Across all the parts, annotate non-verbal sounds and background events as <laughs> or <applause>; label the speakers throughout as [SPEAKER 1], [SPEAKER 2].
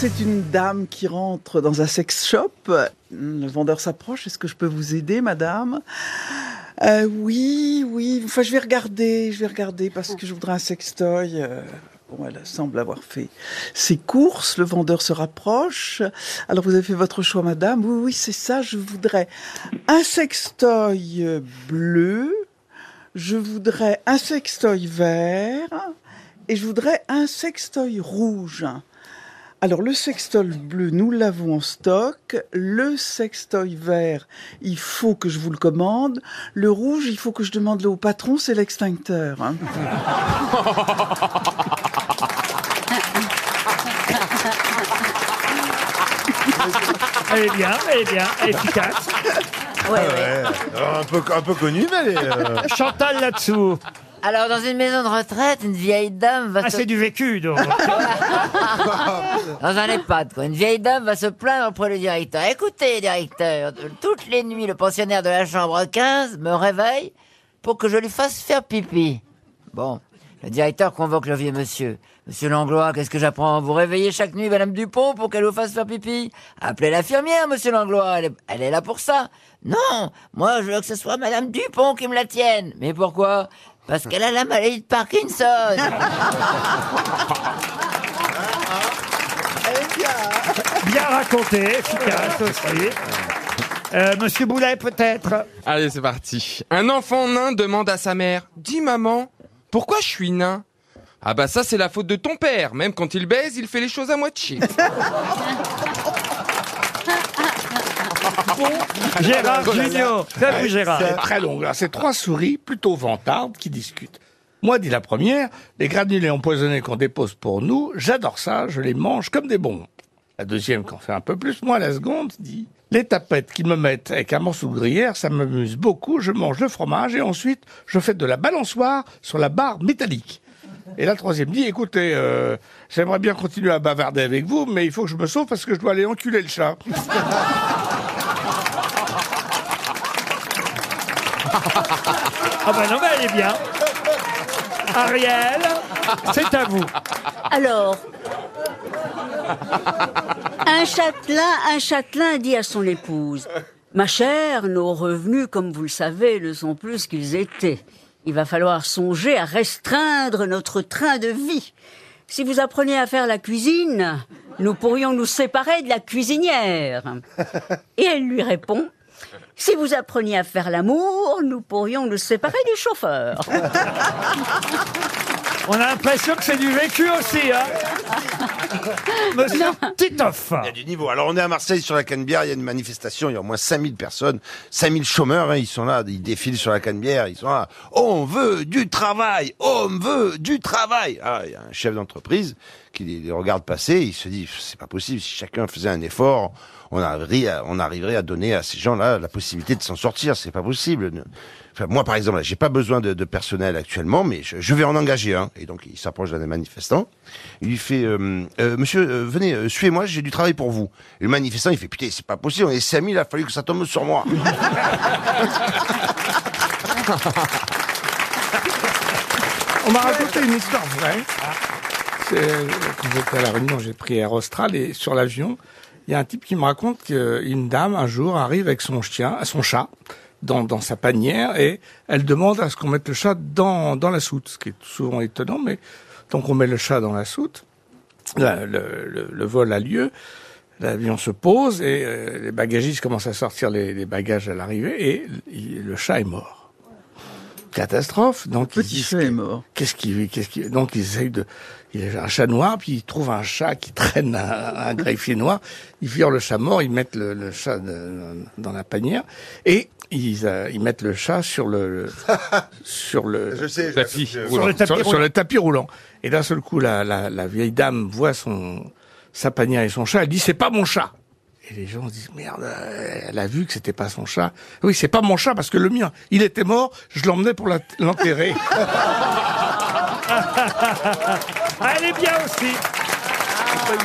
[SPEAKER 1] c'est une dame qui rentre dans un sex shop. Le vendeur s'approche. Est-ce que je peux vous aider, madame? Euh, Oui, oui. Enfin, je vais regarder. Je vais regarder parce que je voudrais un sextoy. Euh, Bon, elle semble avoir fait ses courses. Le vendeur se rapproche. Alors, vous avez fait votre choix, madame. Oui, oui, c'est ça. Je voudrais un sextoy euh, bleu. Je voudrais un sextoy vert. Et je voudrais un sextoy rouge. Alors le sextoy bleu, nous l'avons en stock. Le sextoy vert, il faut que je vous le commande. Le rouge, il faut que je demande le au patron, c'est l'extincteur. hein. <laughs>
[SPEAKER 2] Elle est bien, elle est bien, efficace.
[SPEAKER 3] Ouais, ouais.
[SPEAKER 4] Alors, un, peu, un peu connu, mais elle est, euh,
[SPEAKER 2] Chantal là-dessous.
[SPEAKER 3] Alors, dans une maison de retraite, une vieille dame va
[SPEAKER 2] Ah,
[SPEAKER 3] se...
[SPEAKER 2] c'est du vécu, donc. <laughs>
[SPEAKER 3] Dans un EHPAD, quoi. Une vieille dame va se plaindre auprès du directeur. Écoutez, directeur, toutes les nuits, le pensionnaire de la chambre 15 me réveille pour que je lui fasse faire pipi. Bon. Le directeur convoque le vieux monsieur. Monsieur Langlois, qu'est-ce que j'apprends? Vous réveillez chaque nuit Madame Dupont pour qu'elle vous fasse faire pipi? Appelez l'infirmière, Monsieur Langlois, elle est, elle est là pour ça. Non, moi je veux que ce soit Madame Dupont qui me la tienne. Mais pourquoi? Parce qu'elle a la maladie de Parkinson. <laughs>
[SPEAKER 2] Bien raconté, efficace aussi. Euh, Monsieur Boulet, peut-être
[SPEAKER 5] Allez, c'est parti. Un enfant nain demande à sa mère Dis maman, pourquoi je suis nain? Ah bah ça, c'est la faute de ton père. Même quand il baise, il fait les choses à moitié. <laughs>
[SPEAKER 2] Gérard Junior. C'est vous, Gérard.
[SPEAKER 6] C'est très long. Alors, C'est trois souris plutôt vantardes qui discutent. Moi, dit la première, les granulés empoisonnés qu'on dépose pour nous, j'adore ça, je les mange comme des bons. La deuxième, qui en fait un peu plus, moi, la seconde, dit, les tapettes qu'ils me mettent avec un morceau de gruyère, ça m'amuse beaucoup, je mange le fromage et ensuite, je fais de la balançoire sur la barre métallique. Et la troisième dit, écoutez, euh, j'aimerais bien continuer à bavarder avec vous, mais il faut que je me sauve parce que je dois aller enculer le chat. <laughs> <laughs>
[SPEAKER 2] Ah bah non, mais elle est bien. Ariel, c'est à vous.
[SPEAKER 7] Alors, un châtelain, un châtelain dit à son épouse Ma chère, nos revenus, comme vous le savez, ne sont plus qu'ils étaient. Il va falloir songer à restreindre notre train de vie. Si vous appreniez à faire la cuisine, nous pourrions nous séparer de la cuisinière. Et elle lui répond Si vous appreniez à faire l'amour, nous pourrions nous séparer du chauffeur. <laughs>
[SPEAKER 2] On a l'impression que c'est du vécu aussi, hein <laughs> Monsieur Titoff.
[SPEAKER 4] il y a du niveau. Alors, on est à Marseille sur la Canebière, il y a une manifestation, il y a au moins 5000 personnes, 5000 chômeurs, hein, ils sont là, ils défilent sur la Canebière, ils sont là. On veut du travail, on veut du travail. Ah, il y a un chef d'entreprise qui les, les regarde passer, il se dit, c'est pas possible, si chacun faisait un effort, on arriverait à, on arriverait à donner à ces gens-là la possibilité de s'en sortir, c'est pas possible. Moi, par exemple, j'ai pas besoin de, personnel actuellement, mais je, vais en engager un. Et donc, il s'approche d'un des manifestants. Il lui fait, euh, euh, monsieur, euh, venez, suivez-moi, j'ai du travail pour vous. Et le manifestant, il fait, putain, c'est pas possible, on est 5000, il a fallu que ça tombe sur moi. <laughs>
[SPEAKER 6] On m'a raconté une histoire vraie. Quand j'étais à la Réunion, j'ai pris Air Austral et sur l'avion, il y a un type qui me raconte qu'une dame un jour arrive avec son chien, son chat, dans, dans sa panière et elle demande à ce qu'on mette le chat dans, dans la soute, ce qui est souvent étonnant, mais donc on met le chat dans la soute, le, le- le vol a lieu, l'avion se pose et euh, les bagagistes commencent à sortir les, les bagages à l'arrivée et il- le chat est mort. Catastrophe. Donc ils
[SPEAKER 1] Petit chat est mort.
[SPEAKER 6] Qu'est-ce qui, qu'est-ce qui, donc ils essayent de, il y a un chat noir, puis ils trouvent un chat qui traîne un, un greffier noir, ils virent le chat mort, ils mettent le, le chat de- dans la panière, et ils, euh, ils mettent le chat sur le, <laughs> sur le,
[SPEAKER 4] Je sais,
[SPEAKER 5] Tapis.
[SPEAKER 4] je-
[SPEAKER 2] Sur le tapis
[SPEAKER 6] sur, sur
[SPEAKER 2] roulant.
[SPEAKER 6] le tapis roulant. Et d'un seul coup, la, la, la vieille dame voit son, sa panière et son chat, elle dit, c'est pas mon chat. Et les gens se disent, merde, elle a vu que c'était pas son chat. Oui, c'est pas mon chat parce que le mien, il était mort, je l'emmenais pour l'enterrer. <laughs>
[SPEAKER 2] Elle est bien aussi.
[SPEAKER 8] C'est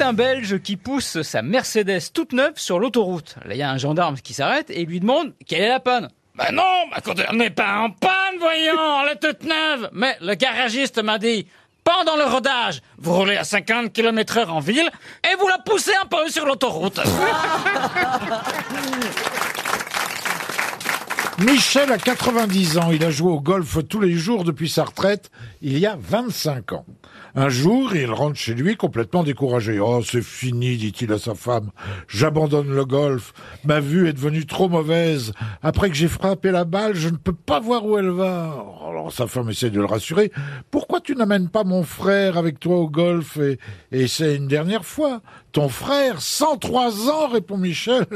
[SPEAKER 8] un Belge qui pousse sa Mercedes toute neuve sur l'autoroute. Là, il y a un gendarme qui s'arrête et lui demande quelle est la panne. Ben non, ma conduite n'est pas en panne, voyons, elle est toute neuve. Mais le garagiste m'a dit, pendant le rodage, vous roulez à 50 km heure en ville et vous la poussez un peu sur l'autoroute. <laughs>
[SPEAKER 9] Michel a 90 ans. Il a joué au golf tous les jours depuis sa retraite il y a 25 ans. Un jour, il rentre chez lui complètement découragé. Oh, c'est fini, dit-il à sa femme. J'abandonne le golf. Ma vue est devenue trop mauvaise. Après que j'ai frappé la balle, je ne peux pas voir où elle va. Alors sa femme essaie de le rassurer. Pourquoi tu n'amènes pas mon frère avec toi au golf? Et, et c'est une dernière fois? Ton frère, 103 ans, répond Michel.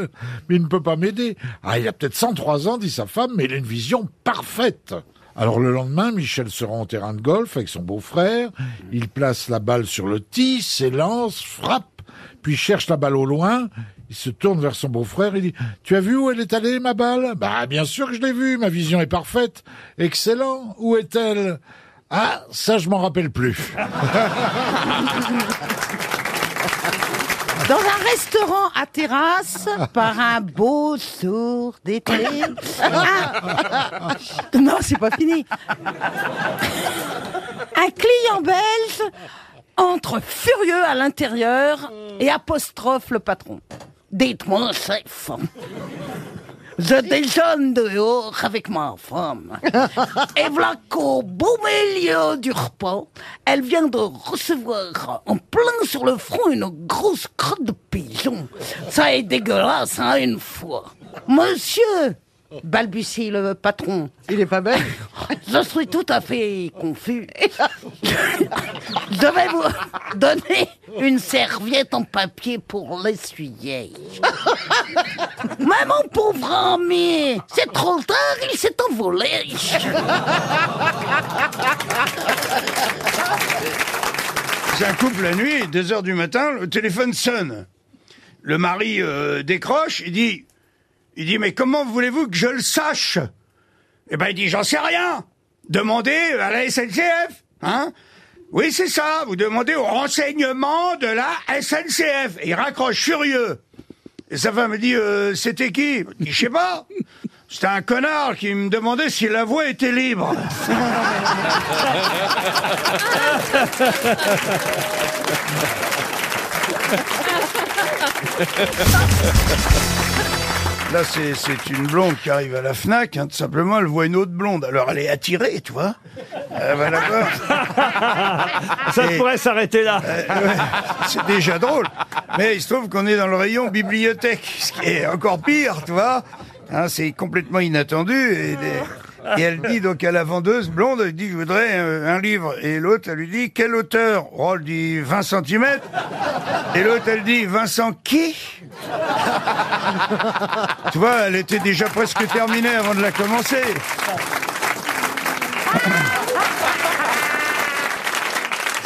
[SPEAKER 9] Mais il ne peut pas m'aider. Ah, il a peut-être 103 ans, dit sa femme, mais il a une vision parfaite. Alors le lendemain, Michel se rend au terrain de golf avec son beau-frère. Il place la balle sur le tee, s'élance, frappe, puis cherche la balle au loin. Il se tourne vers son beau-frère et dit « Tu as vu où elle est allée, ma balle ?»« Bah, bien sûr que je l'ai vue, ma vision est parfaite. Excellent. Où est-elle ?»« Ah, ça, je m'en rappelle plus. <laughs> »
[SPEAKER 10] Dans un restaurant à terrasse, par un beau sourd d'été. Ah. Non, c'est pas fini. Un client belge entre furieux à l'intérieur et apostrophe le patron. Dites-moi, chef, je déjeune dehors avec ma femme. <laughs> Et voilà qu'au beau milieu du repas, elle vient de recevoir en plein sur le front une grosse crotte de pigeon. Ça est dégueulasse, hein, une fois. Monsieur balbutie le patron.
[SPEAKER 1] Il est pas belle <laughs>
[SPEAKER 10] Je suis tout à fait confus. Je vais vous donner une serviette en papier pour l'essuyer. Mais mon pauvre ami, c'est trop tard, il s'est envolé.
[SPEAKER 11] C'est un couple la nuit, 2 heures du matin, le téléphone sonne. Le mari euh, décroche, il dit, il dit, mais comment voulez-vous que je le sache? Eh ben, il dit, j'en sais rien. Demandez à la SNCF, hein? Oui, c'est ça, vous demandez au renseignement de la SNCF. Il raccroche furieux. Et sa femme me dit, euh, c'était qui? Je sais pas. C'était un connard qui me demandait si la voie était libre. <laughs> Là, c'est une blonde qui arrive à la FNAC, hein, tout simplement, elle voit une autre blonde. Alors, elle est attirée, tu vois. Elle va la voir.
[SPEAKER 2] Ça
[SPEAKER 11] Et-
[SPEAKER 2] pourrait s'arrêter là.
[SPEAKER 11] Euh, ouais, c'est déjà drôle. Mais il se trouve qu'on est dans le rayon bibliothèque, ce qui est encore pire, tu vois. Hein, c'est complètement inattendu. Et, des- et elle dit donc à la vendeuse blonde, elle dit, je voudrais euh, un livre. Et l'autre, elle lui dit, quel auteur? Oh, elle dit 20 cm. Et l'autre, elle dit, Vincent qui? Tu vois, elle était déjà presque terminée avant de la commencer.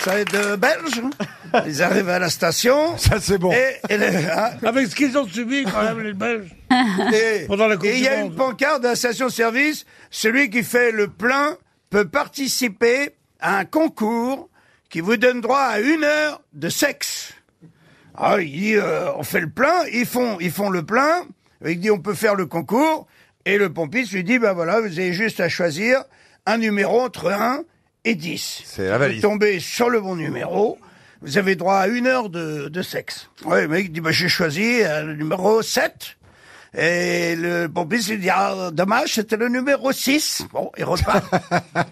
[SPEAKER 11] Ça est de belge. hein. Ils arrivent à la station.
[SPEAKER 9] Ça, c'est bon.
[SPEAKER 11] Et,
[SPEAKER 9] Avec ce qu'ils ont subi quand même, les Belges. <laughs>
[SPEAKER 11] et-
[SPEAKER 9] Pendant la Coupe
[SPEAKER 11] et il y a
[SPEAKER 9] du
[SPEAKER 11] une
[SPEAKER 9] Monde.
[SPEAKER 11] pancarte de la station-service. Celui qui fait le plein peut participer à un concours qui vous donne droit à une heure de sexe. Ah, il dit, euh, on fait le plein, ils font, ils font le plein. Il dit, on peut faire le concours. Et le pompiste lui dit, ben voilà, vous avez juste à choisir un numéro entre 1 et 10.
[SPEAKER 4] C'est la
[SPEAKER 11] Vous
[SPEAKER 4] valise.
[SPEAKER 11] tombez sur le bon numéro. Vous avez droit à une heure de, de sexe. Ouais, le mec dit, bah, j'ai choisi euh, le numéro 7. Et le pompiste lui dit, ah, dommage, c'était le numéro 6. Bon, il repart.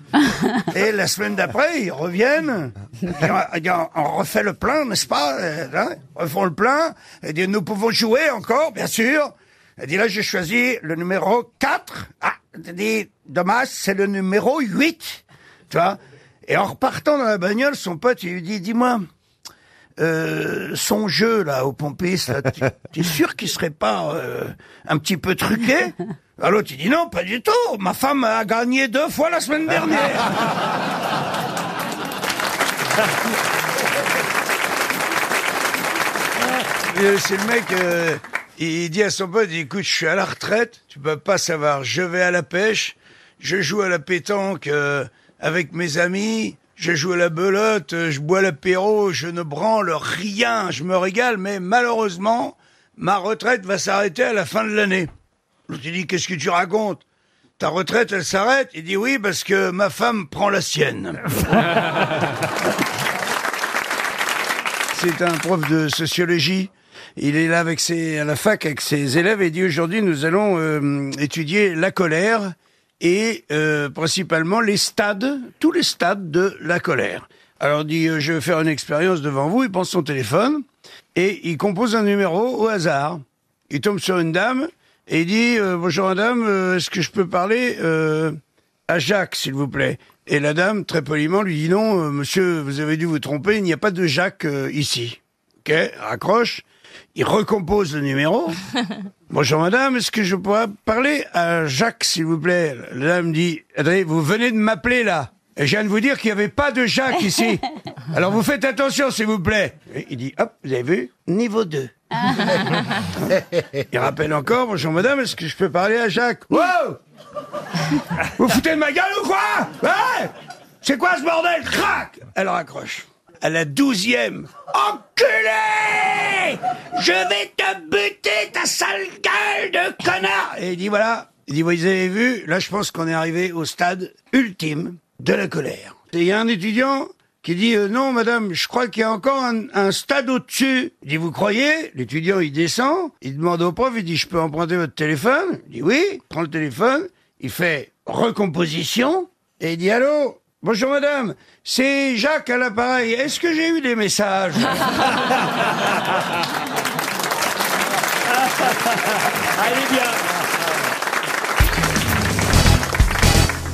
[SPEAKER 11] <laughs> Et la semaine d'après, ils reviennent. Il dit, Il dit, on refait le plein, n'est-ce pas Euh, hein Ils refont le plein. Il dit, nous pouvons jouer encore, bien sûr. Il dit, là, j'ai choisi le numéro 4. Ah, il dit, dommage, c'est le numéro 8. Tu vois? Et en repartant dans la bagnole, son pote, il lui dit, dis-moi, euh, son jeu, là, au pompiste, tu- t'es sûr qu'il serait pas euh, un petit peu truqué? Alors il dit, non, pas du tout. Ma femme a gagné deux fois la semaine dernière. <laughs> C'est le mec, euh, il dit à son pote, écoute, je suis à la retraite, tu peux pas savoir, je vais à la pêche, je joue à la pétanque euh, avec mes amis, je joue à la belote, je bois l'apéro, je ne branle rien, je me régale, mais malheureusement, ma retraite va s'arrêter à la fin de l'année. L'autre, il dit, qu'est-ce que tu racontes? Ta retraite, elle s'arrête? Il dit oui, parce que ma femme prend la sienne. <laughs> C'est un prof de sociologie. Il est là avec ses, à la fac avec ses élèves et dit aujourd'hui nous allons euh, étudier la colère et euh, principalement les stades, tous les stades de la colère. Alors il dit euh, je vais faire une expérience devant vous. Il prend son téléphone et il compose un numéro au hasard. Il tombe sur une dame et il dit euh, bonjour madame, euh, est-ce que je peux parler euh, à Jacques s'il vous plaît? Et la dame très poliment lui dit non euh, monsieur vous avez dû vous tromper, il n'y a pas de Jacques ici. Ok, raccroche. Il recompose le numéro. <laughs> Bonjour madame, est-ce que je pourrais parler à Jacques s'il vous plaît? La dame dit attendez vous venez de m'appeler là. Et je viens de vous dire qu'il n'y avait pas de Jacques ici. <laughs> Alors vous faites attention s'il vous plaît. Et il dit hop vous avez vu? Niveau 2. <laughs> Il rappelle encore, bonjour madame, est-ce que je peux parler à Jacques? Wow Vous foutez de ma gueule ou quoi? Ouais C'est quoi ce bordel? Crac Elle raccroche. À la douzième, enculé! Je vais te buter, ta sale gueule de connard! Et il dit voilà, il dit vous avez vu, là je pense qu'on est arrivé au stade ultime de la colère. Il y a un étudiant qui dit euh, non madame, je crois qu'il y a encore un, un stade au-dessus. Il dit vous croyez? L'étudiant il descend, il demande au prof, il dit je peux emprunter votre téléphone? Il dit oui, prend le téléphone, il fait recomposition. Et il dit allô? Bonjour madame, c'est Jacques à l'appareil. Est-ce que j'ai eu des messages <laughs>
[SPEAKER 2] Allez bien.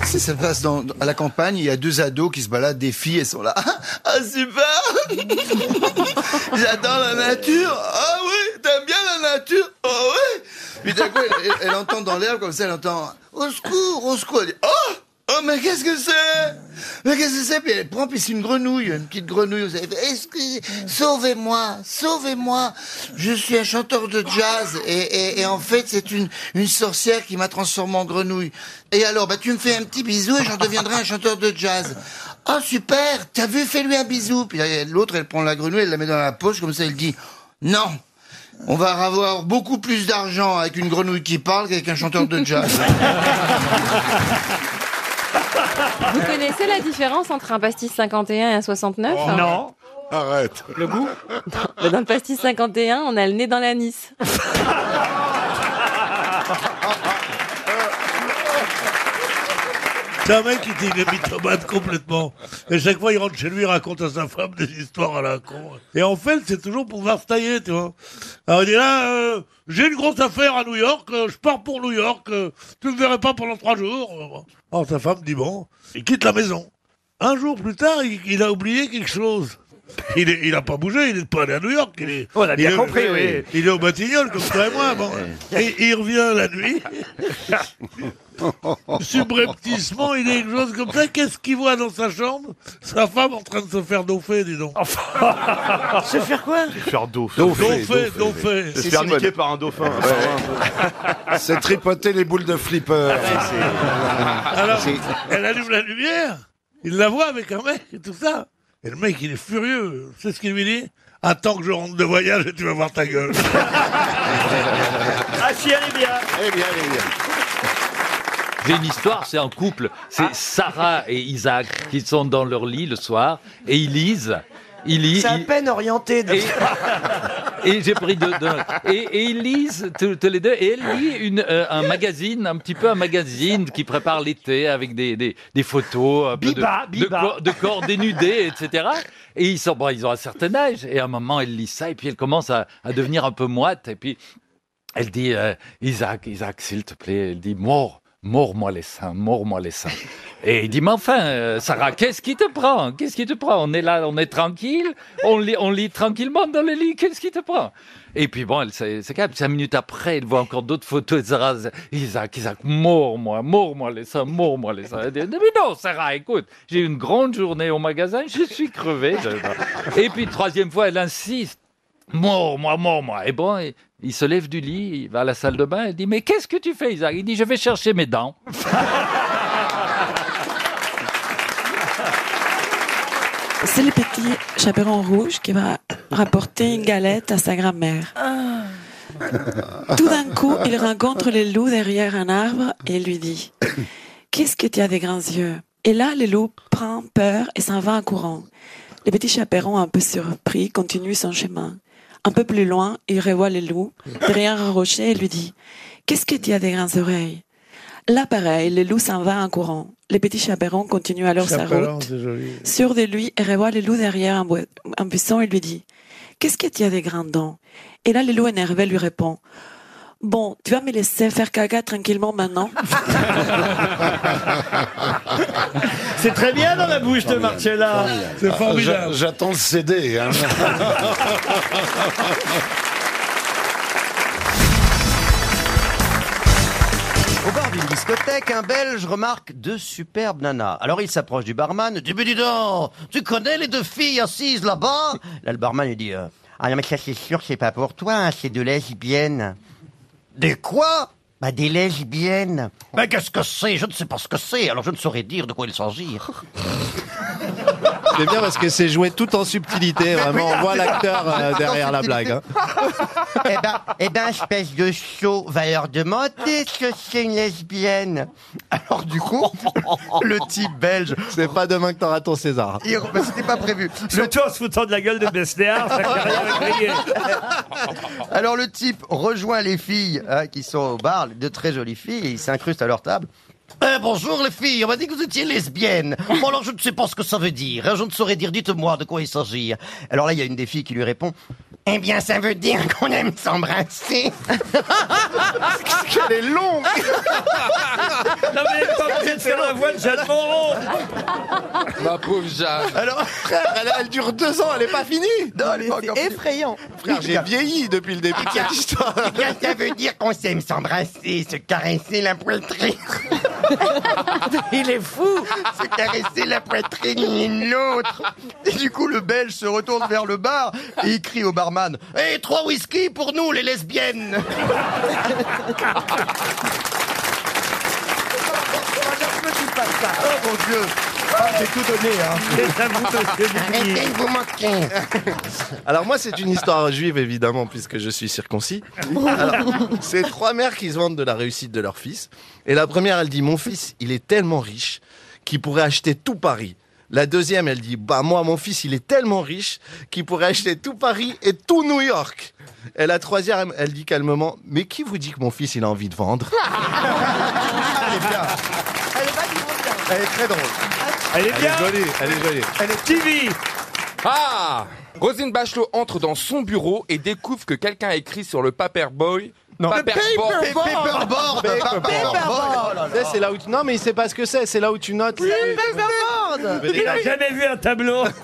[SPEAKER 12] Si ça se passe dans, à la campagne, il y a deux ados qui se baladent, des filles, elles sont là. Ah super. <laughs> J'adore la nature. Ah oui, t'aimes bien la nature. Ah oui. Puis d'un coup, elle, elle- elle entend dans l'herbe comme ça, elle entend Au secours, au secours. Elle dit Oh Oh mais qu'est-ce que c'est? Mais qu'est-ce que c'est Puis elle prend, puis c'est une grenouille, une petite grenouille. Vous savez, Est-ce que sauvez-moi, sauvez-moi Je suis un chanteur de jazz et, et, en fait c'est une une sorcière qui m'a transformé en grenouille. Et alors bah tu me fais un petit bisou et j'en deviendrai un chanteur de jazz. Ah super, t'as vu, fais-lui un bisou. Puis l'autre elle prend la grenouille, elle la met dans la poche comme ça, elle dit non. On va avoir beaucoup plus d'argent avec une grenouille qui parle qu'avec un chanteur de jazz. <laughs>
[SPEAKER 13] Vous connaissez la différence entre un pastis 51 et un 69
[SPEAKER 2] Non.
[SPEAKER 9] Arrête.
[SPEAKER 2] Le goût
[SPEAKER 13] Mais Dans le pastis 51, on a le nez dans l'anis. <laughs>
[SPEAKER 14] C'est un mec qui était une mythomane complètement. Et chaque fois, il rentre chez lui, il raconte à sa femme des histoires à la con. Et en fait, c'est toujours pour voir se tailler, tu vois. Alors il dit là, euh, j'ai une grosse affaire à New York, euh, je pars pour New York, euh, tu me verrais pas pendant trois jours. Alors sa femme dit bon, il quitte la maison. Un jour plus tard, il a oublié quelque chose. Il, est, il a pas bougé, il n'est pas allé à New York. Il est,
[SPEAKER 2] On a bien
[SPEAKER 14] il est-
[SPEAKER 2] compris, oui.
[SPEAKER 14] Il est au Batignolles, comme toi et moi. Bon. <laughs> Et il revient la nuit. <laughs> Subrepticement, il est quelque chose comme ça. Qu'est-ce qu'il voit dans sa chambre? Sa femme en train de se faire daupher, dis donc. <laughs>
[SPEAKER 11] Se faire quoi?
[SPEAKER 15] Faire daupher.
[SPEAKER 14] Daupher, daupher.
[SPEAKER 15] Se faire niquer par un dauphin.
[SPEAKER 4] C'est tripoter les boules de flipper.
[SPEAKER 14] Alors, elle allume la lumière, il la voit avec un mec et tout ça. Et le mec, il est furieux. C'est ce qu'il lui dit Attends que je rentre de voyage et tu vas voir ta gueule.
[SPEAKER 2] Ah si, elle est bien.
[SPEAKER 4] Eh bien, eh bien.
[SPEAKER 16] J'ai une histoire, c'est un couple. C'est Sarah et Isaac qui sont dans leur lit le soir et ils lisent. Ils lisent.
[SPEAKER 17] C'est à peine orienté. de-
[SPEAKER 16] Et, <laughs> et j'ai pris deux, deux- et, et ils lisent tous, tous les deux. Et elle lit une, euh, un magazine, un petit peu un magazine qui prépare l'été avec des, des, des photos un peu de-
[SPEAKER 2] Biba,
[SPEAKER 16] de,
[SPEAKER 2] Biba.
[SPEAKER 16] corps, de corps dénudés, etc. Et ils sont, bon, ils ont un certain âge. Et à un moment, elle lit ça et puis elle commence à, à devenir un peu moite. Et puis elle dit, euh, Isaac, Isaac, s'il te plaît, elle dit, mort. Mords-moi les seins, mords-moi les seins. Et il dit, mais enfin, euh, Sarah, qu'est-ce qui te prend? Qu'est-ce qui te prend? On est là, on est tranquille, on lit, tranquillement dans le lit, qu'est-ce qui te prend? Et puis bon, s'est calme. Cinq minutes après, elle voit encore d'autres photos de Sarah. Isaac, Isaac, mords-moi, mords-moi les seins, mords-moi les seins. Elle dit, mais non, Sarah, écoute, j'ai une grande journée au magasin, je suis crevé. Et puis, troisième fois, elle insiste. Mort, moi, mort, moi. Et bon, il, se lève du lit, il va à la salle de bain, il dit, mais qu'est-ce que tu fais, Isaac? Il dit, je vais chercher mes dents. <laughs>
[SPEAKER 18] C'est le petit chaperon rouge qui va rapporter une galette à sa grand-mère. Tout d'un coup, il rencontre le loup derrière un arbre et lui dit <coughs> Qu'est-ce que tu as des grands yeux? Et là, le loup prend peur et s'en va en courant. Le petit chaperon, un peu surpris, continue son chemin. Un peu plus loin, il revoit le loup derrière un rocher et lui dit Qu'est-ce que tu as des grandes oreilles? Là, pareil, le loup s'en va en courant. Le petit chaperon continue alors sa route. Sûr de lui, il revoit le loup derrière un buisson et lui dit Qu'est-ce que tu as des grandes dents? Et là, le loup énervé lui répond Bon, tu vas me laisser faire caca tranquillement maintenant <laughs>
[SPEAKER 2] C'est très bien dans la bouche de Marcella.
[SPEAKER 9] Ah, j'a- J'attends le CD. hein.
[SPEAKER 15] Au bar d'une discothèque, un Belge remarque deux superbes nanas. Alors il s'approche du barman, dit Mais dis donc, tu connais les deux filles assises là-bas? Là le barman lui dit euh, Ah non mais ça c'est sûr, c'est pas pour toi, hein, c'est de lesbiennes. Des quoi? Bah des lesbiennes. Mais qu'est-ce que c'est? Je ne sais pas ce que c'est, alors je ne saurais dire de quoi il s'agit. <laughs>
[SPEAKER 17] C'est bien parce que c'est joué tout en subtilité. Vraiment, on voit l'acteur euh, derrière la blague. hein. <laughs>
[SPEAKER 15] eh ben, eh ben, espèce de chaud, va leur demander ce que c'est une lesbienne? Alors du coup, <laughs> le type belge...
[SPEAKER 17] C'est pas demain que t'auras ton César.
[SPEAKER 15] Il- bah, C'était pas prévu.
[SPEAKER 2] Surtout en se foutant de la gueule de Besnéard, ça fait rien à crier. <laughs>
[SPEAKER 15] Alors le type rejoint les filles hein, qui sont au bar, de très jolies filles, et il s'incruste à leur table. Eh, bonjour les filles, on m'a dit que vous étiez lesbienne. <laughs> Bon alors je ne sais pas ce que ça veut dire, hein, je ne saurais dire, dites-moi de quoi il s'agit. Alors là il y a une des filles qui lui répond, eh bien ça veut dire qu'on aime s'embrasser. <laughs>
[SPEAKER 17] Elle est longue <laughs>
[SPEAKER 2] Non mais elle est pas obligée de faire la voix de Jeanne Moreau.
[SPEAKER 5] Ma pauvre Jeanne.
[SPEAKER 15] Alors
[SPEAKER 17] Frère, elle, elle dure deux ans, elle est pas finie
[SPEAKER 15] Non, elle est pas encore finie.
[SPEAKER 17] effrayant Frère, j'ai vieilli depuis le début de cette histoire
[SPEAKER 15] Eh bien, ça veut dire qu'on s'aime s'embrasser, se caresser la poitrine.
[SPEAKER 10] Il est fou.
[SPEAKER 15] Se caresser la poitrine l'une l'autre. Et du coup, le Belge se retourne vers le bar et il crie au barman Hé, trois whisky pour nous, les lesbiennes! Oh mon Dieu Ah, J'ai tout donné, hein Arrêtez de vous moquer <laughs>
[SPEAKER 17] Alors moi, c'est une histoire juive, évidemment, puisque je suis circoncis. Alors, c'est trois mères qui se vantent de la réussite de leur fils. Et la première, elle dit, mon fils, il est tellement riche qu'il pourrait acheter tout Paris. La deuxième, elle dit, bah moi, mon fils, il est tellement riche qu'il pourrait acheter tout Paris et tout New York. Et la troisième, elle dit calmement, mais qui vous dit que mon fils, il a envie de vendre?
[SPEAKER 15] Elle est bien Elle est très drôle
[SPEAKER 2] Elle est
[SPEAKER 17] Elle
[SPEAKER 2] bien.
[SPEAKER 17] est jolie, elle est jolie.
[SPEAKER 2] Elle est TV.
[SPEAKER 5] Ah Rosine Bachelot entre dans son bureau et découvre que quelqu'un a écrit sur le paperboy.
[SPEAKER 17] Non.
[SPEAKER 5] Paperboard.
[SPEAKER 15] Paperboard Paperboard
[SPEAKER 17] Tu sais, c'est là où tu... Non, mais il sait pas ce que c'est, c'est là où tu notes. les-
[SPEAKER 2] Il a jamais vu un tableau. <laughs>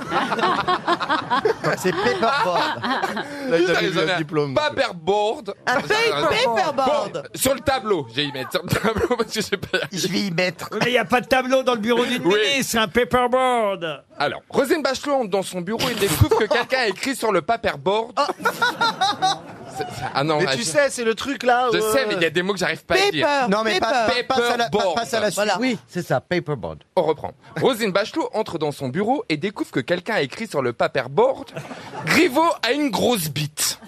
[SPEAKER 15] C'est Paperboard <laughs>
[SPEAKER 17] Là, il a
[SPEAKER 5] honneurs.
[SPEAKER 17] un diplôme.
[SPEAKER 5] Paperboard.
[SPEAKER 10] Un paperboard
[SPEAKER 5] sur le tableau, j'ai y mettre sur le tableau parce que je sais pas.
[SPEAKER 15] Je vais y mettre
[SPEAKER 2] Mais il n'y a pas de tableau dans le bureau
[SPEAKER 5] Oui.
[SPEAKER 2] ministre, c'est un paperboard.
[SPEAKER 5] Alors, Rosine Bachelot entre dans son bureau et découvre que <laughs> quelqu'un a écrit sur le paperboard. Ah non,
[SPEAKER 17] Mais tu
[SPEAKER 5] je-
[SPEAKER 17] sais, c'est le truc là.
[SPEAKER 5] Je sais,
[SPEAKER 17] euh,
[SPEAKER 5] mais il y a des mots que j'arrive pas à dire.
[SPEAKER 10] Paper
[SPEAKER 15] Non mais pas,
[SPEAKER 10] paper.
[SPEAKER 15] pas- passe, à la, pas-
[SPEAKER 5] Paperboard.
[SPEAKER 15] passe à la suite.
[SPEAKER 10] Voilà.
[SPEAKER 15] Oui, c'est ça, Paperboard.
[SPEAKER 5] On reprend. Rosine Bachelot entre dans son bureau et découvre que quelqu'un a écrit sur le paperboard Griveaux a une grosse bite.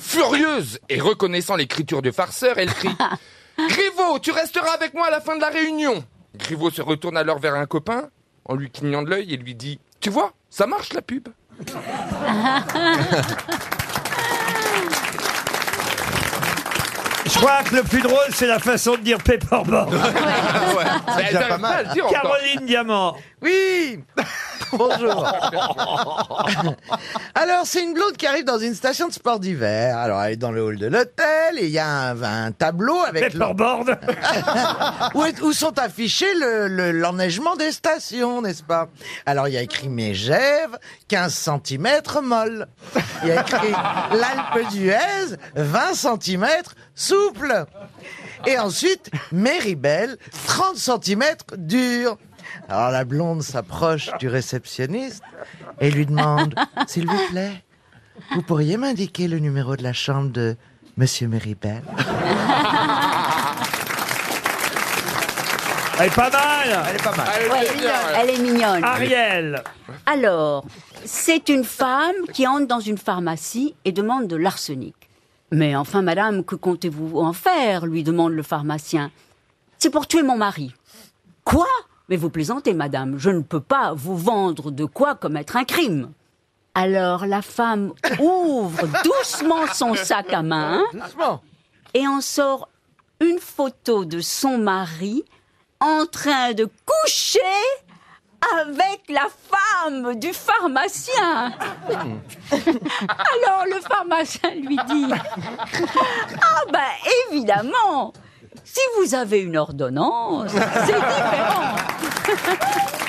[SPEAKER 5] Furieuse et reconnaissant l'écriture du farceur, elle crie <laughs> Griveaux, tu resteras avec moi à la fin de la réunion. Griveaux se retourne alors vers un copain en lui clignant de l'œil et lui dit Tu vois, ça marche la pub. <laughs>
[SPEAKER 2] Je crois que le plus drôle, c'est la façon de dire paperboard.
[SPEAKER 5] Mais
[SPEAKER 15] déjà
[SPEAKER 5] elle
[SPEAKER 15] pas
[SPEAKER 5] n'arrive
[SPEAKER 15] mal.
[SPEAKER 5] à le dire encore.
[SPEAKER 2] Caroline Diamant.
[SPEAKER 10] Oui Bonjour. Alors, c'est une blonde qui arrive dans une station de sport d'hiver. Alors, elle est dans le hall de l'hôtel et il y a un, un tableau avec le-
[SPEAKER 2] Paperboard. <laughs>
[SPEAKER 10] où, est- où sont affichés le- le- l'enneigement des stations, n'est-ce pas? Alors, il y a écrit Mégève, 15 cm molle. Il y a écrit l'Alpe d'Huez, 20 cm souple. Et ensuite, Méribel, 30 cm dur. Alors la blonde s'approche du réceptionniste et lui demande <laughs> S'il vous plaît, vous pourriez m'indiquer le numéro de la chambre de Monsieur Méribel
[SPEAKER 2] Elle est pas mal.
[SPEAKER 15] Elle est pas mal.
[SPEAKER 5] Elle est
[SPEAKER 7] Ouais, mignonne,
[SPEAKER 5] ouais.
[SPEAKER 7] elle est mignonne.
[SPEAKER 2] Ariel.
[SPEAKER 7] Alors, c'est une femme qui entre dans une pharmacie et demande de l'arsenic. Mais enfin, madame, que comptez-vous en faire lui demande le pharmacien. C'est pour tuer mon mari. Quoi? Mais vous plaisantez, madame. Je ne peux pas vous vendre de quoi commettre un crime. Alors la femme <laughs> ouvre doucement son sac à main et en sort une photo de son mari en train de coucher avec la femme du pharmacien. <laughs> Alors le pharmacien lui dit <laughs> Ah ben évidemment, si vous avez une ordonnance, c'est différent. <laughs>